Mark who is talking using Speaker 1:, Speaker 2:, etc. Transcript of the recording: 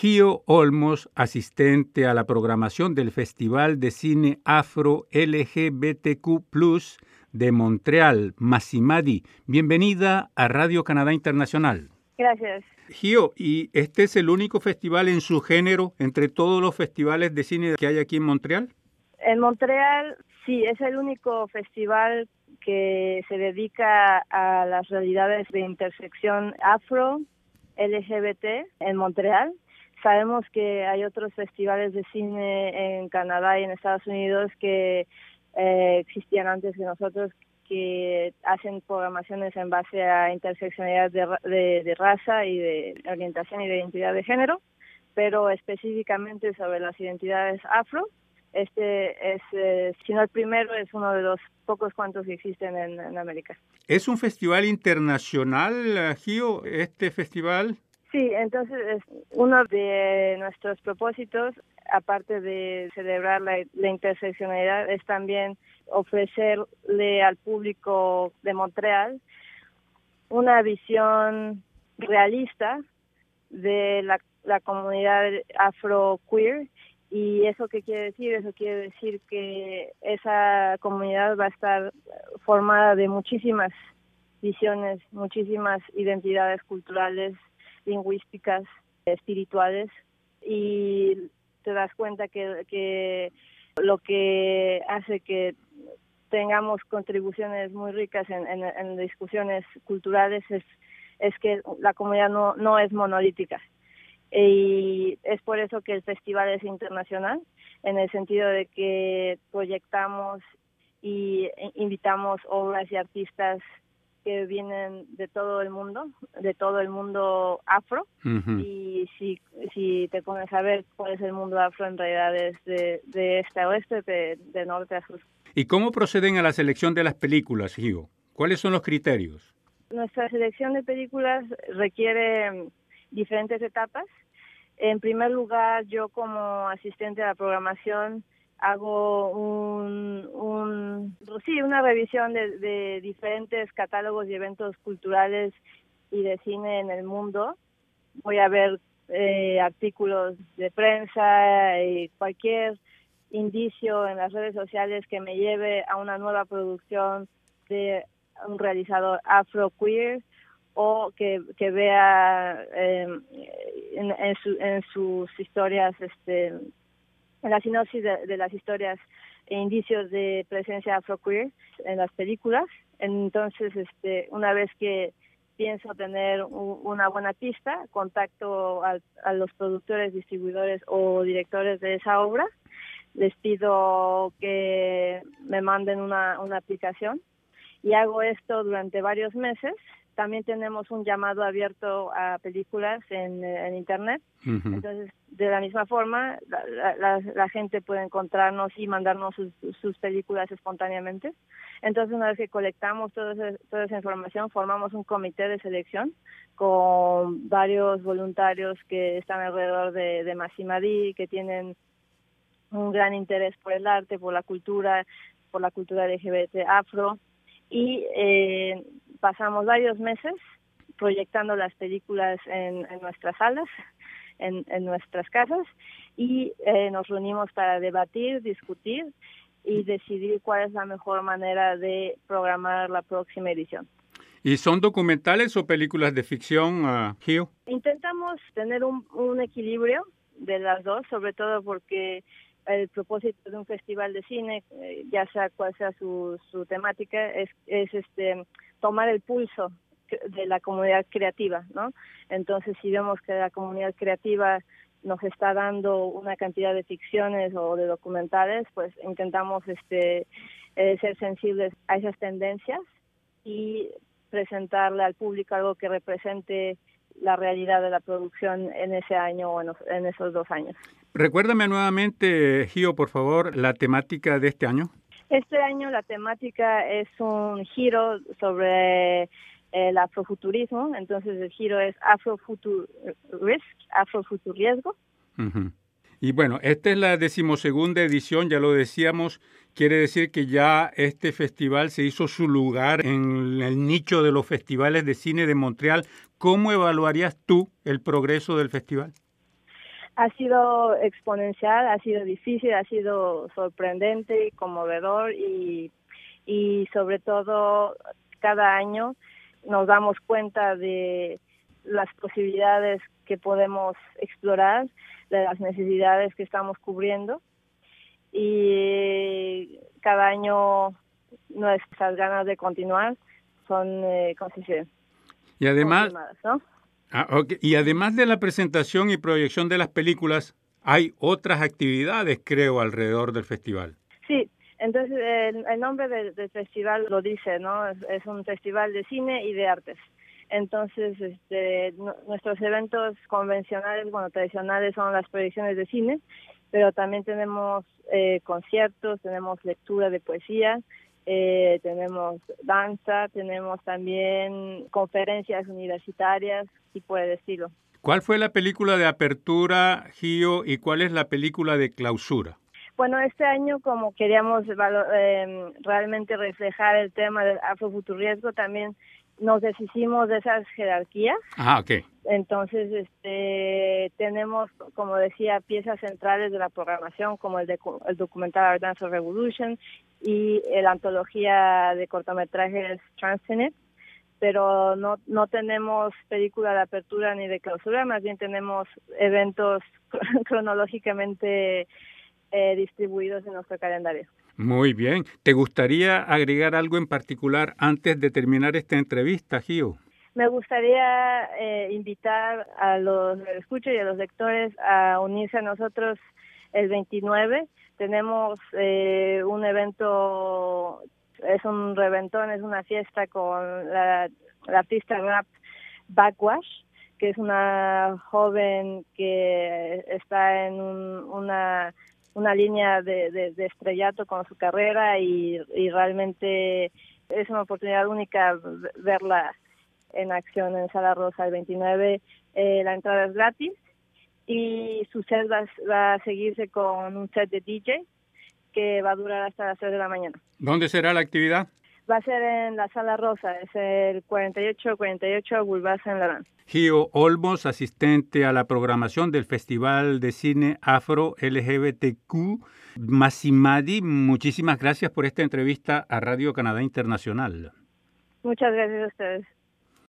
Speaker 1: Gio Olmos, asistente a la programación del Festival de Cine Afro LGBTQ de Montreal, Massimadi. Bienvenida a Radio Canadá Internacional.
Speaker 2: Gracias.
Speaker 1: Gio, ¿y este es el único festival en su género entre todos los festivales de cine que hay aquí en Montreal?
Speaker 2: En Montreal, sí, es el único festival que se dedica a las realidades de intersección afro, LGBT en Montreal. Sabemos que hay otros festivales de cine en Canadá y en Estados Unidos que eh, existían antes que nosotros que hacen programaciones en base a interseccionalidad de, de, raza y de orientación y de identidad de género, pero específicamente sobre las identidades afro. Este es, eh, si no el primero, es uno de los pocos cuantos que existen en, en América.
Speaker 1: ¿Es un festival internacional, Gio, este festival?
Speaker 2: Sí, entonces uno de nuestros propósitos, aparte de celebrar la, interseccionalidad, es también ofrecerle al público de Montreal una visión realista de la, la comunidad afro-queer. ¿Y eso qué quiere decir? Eso quiere decir que esa comunidad va a estar formada de muchísimas visiones, muchísimas identidades culturales, lingüísticas, espirituales, y te das cuenta que, que lo que hace que tengamos contribuciones muy ricas en, en, discusiones culturales es, es que la comunidad no, no es monolítica. Y es por eso que el festival es internacional, en el sentido de que proyectamos y invitamos obras y artistas que vienen de todo el mundo, de todo el mundo afro. Y si, si te pones a ver cuál es el mundo afro, en realidad es de, de este a oeste, de, norte a sur.
Speaker 1: ¿Y cómo proceden a la selección de las películas, Gio? ¿Cuáles son los criterios?
Speaker 2: Nuestra selección de películas requiere mm, diferentes etapas. En primer lugar, yo como asistente a la programación hago un, sí una revisión de, de, diferentes catálogos y eventos culturales y de cine en el mundo. Voy a ver eh, artículos de prensa y cualquier indicio en las redes sociales que me lleve a una nueva producción de un realizador afro queer o que, que vea eh, en, en, su, en sus historias este en la sinopsis de, las historias e indicios de presencia afroqueer en las películas. Entonces, este, una vez que pienso tener una buena pista, contacto a, a, los productores, distribuidores o directores de esa obra, les pido que me manden una, una aplicación y hago esto durante varios meses también tenemos un llamado abierto a películas en, Internet. Entonces, de la misma forma, la, gente puede encontrarnos y mandarnos sus, películas espontáneamente. Entonces, una vez que colectamos toda esa, toda esa información, formamos un comité de selección con varios voluntarios que están alrededor de, de Massimadi, que tienen un gran interés por el arte, por la cultura, por la cultura LGBT afro. Y eh, pasamos varios meses proyectando las películas en, nuestras salas, en, nuestras casas, y eh, nos reunimos para debatir, discutir y decidir cuál es la mejor manera de programar la próxima edición.
Speaker 1: ¿Y son documentales o películas de ficción, uh,
Speaker 2: Intentamos tener un, un equilibrio de las dos, sobre todo porque el propósito de un festival de cine, eh, ya sea cual sea su, su temática, es, es este tomar el pulso de la comunidad creativa, ¿no? Entonces, si vemos que la comunidad creativa nos está dando una cantidad de ficciones o de documentales, pues intentamos este eh, ser sensibles a esas tendencias y presentarle al público algo que represente la realidad de la producción en ese año o en, esos dos años.
Speaker 1: Recuérdame nuevamente, Gio, por favor, la temática de este año.
Speaker 2: Este año la temática es un giro sobre el afrofuturismo, entonces el giro es Afrofutur Risk, Afrofuturiesgo.
Speaker 1: Y bueno, esta es la decimosegunda edición, ya lo decíamos, quiere decir que ya este festival se hizo su lugar en el nicho de los festivales de cine de Montreal. ¿Cómo evaluarías tú el progreso del festival?
Speaker 2: Ha sido exponencial, ha sido difícil, ha sido sorprendente y conmovedor y, y sobre todo cada año nos damos cuenta de las posibilidades que podemos explorar, de las necesidades que estamos cubriendo y cada año nuestras ganas de continuar son, eh,
Speaker 1: Y además, ah, y además de la presentación y proyección de las películas, hay otras actividades, creo, alrededor del festival.
Speaker 2: Sí, entonces el, nombre del, festival lo dice, ¿no? Es, un festival de cine y de artes. Entonces, este, nuestros eventos convencionales, bueno, tradicionales son las proyecciones de cine, pero también tenemos eh, conciertos, tenemos lectura de poesía, eh, tenemos danza, tenemos también conferencias universitarias por el estilo.
Speaker 1: ¿Cuál fue la película de apertura, Gio, y cuál es la película de clausura?
Speaker 2: Bueno, este año como queríamos eh, realmente reflejar el tema del afrofuturismo, también nos deshicimos de esas jerarquías.
Speaker 1: Ah, ok.
Speaker 2: Entonces, este, tenemos, como decía, piezas centrales de la programación, como el, de, el documental Our Dance of Revolution y la antología de cortometrajes Transcendent, pero no, no tenemos película de apertura ni de clausura, más bien tenemos eventos cronológicamente eh, distribuidos en nuestro calendario.
Speaker 1: Muy bien. ¿Te gustaría agregar algo en particular antes de terminar esta entrevista, Gio?
Speaker 2: Me gustaría eh, invitar a los escuchos y a los lectores a unirse a nosotros el 29. Tenemos eh, un evento, es un reventón, es una fiesta con la, artista rap Backwash, que es una joven que está en una una línea de, de, estrellato con su carrera y, realmente es una oportunidad única verla en acción en Sala Rosa el 29. Eh, la entrada es gratis y su set va, a seguirse con un set de DJ que va a durar hasta las 3 de la mañana.
Speaker 1: ¿Dónde será la actividad?
Speaker 2: Va a ser en la Sala Rosa, es el 4848 Boulevard Saint Laurent.
Speaker 1: Gio Olmos, asistente a la programación del Festival de Cine Afro LGBTQ. Massimadi, muchísimas gracias por esta entrevista a Radio Canadá Internacional.
Speaker 2: Muchas gracias a ustedes.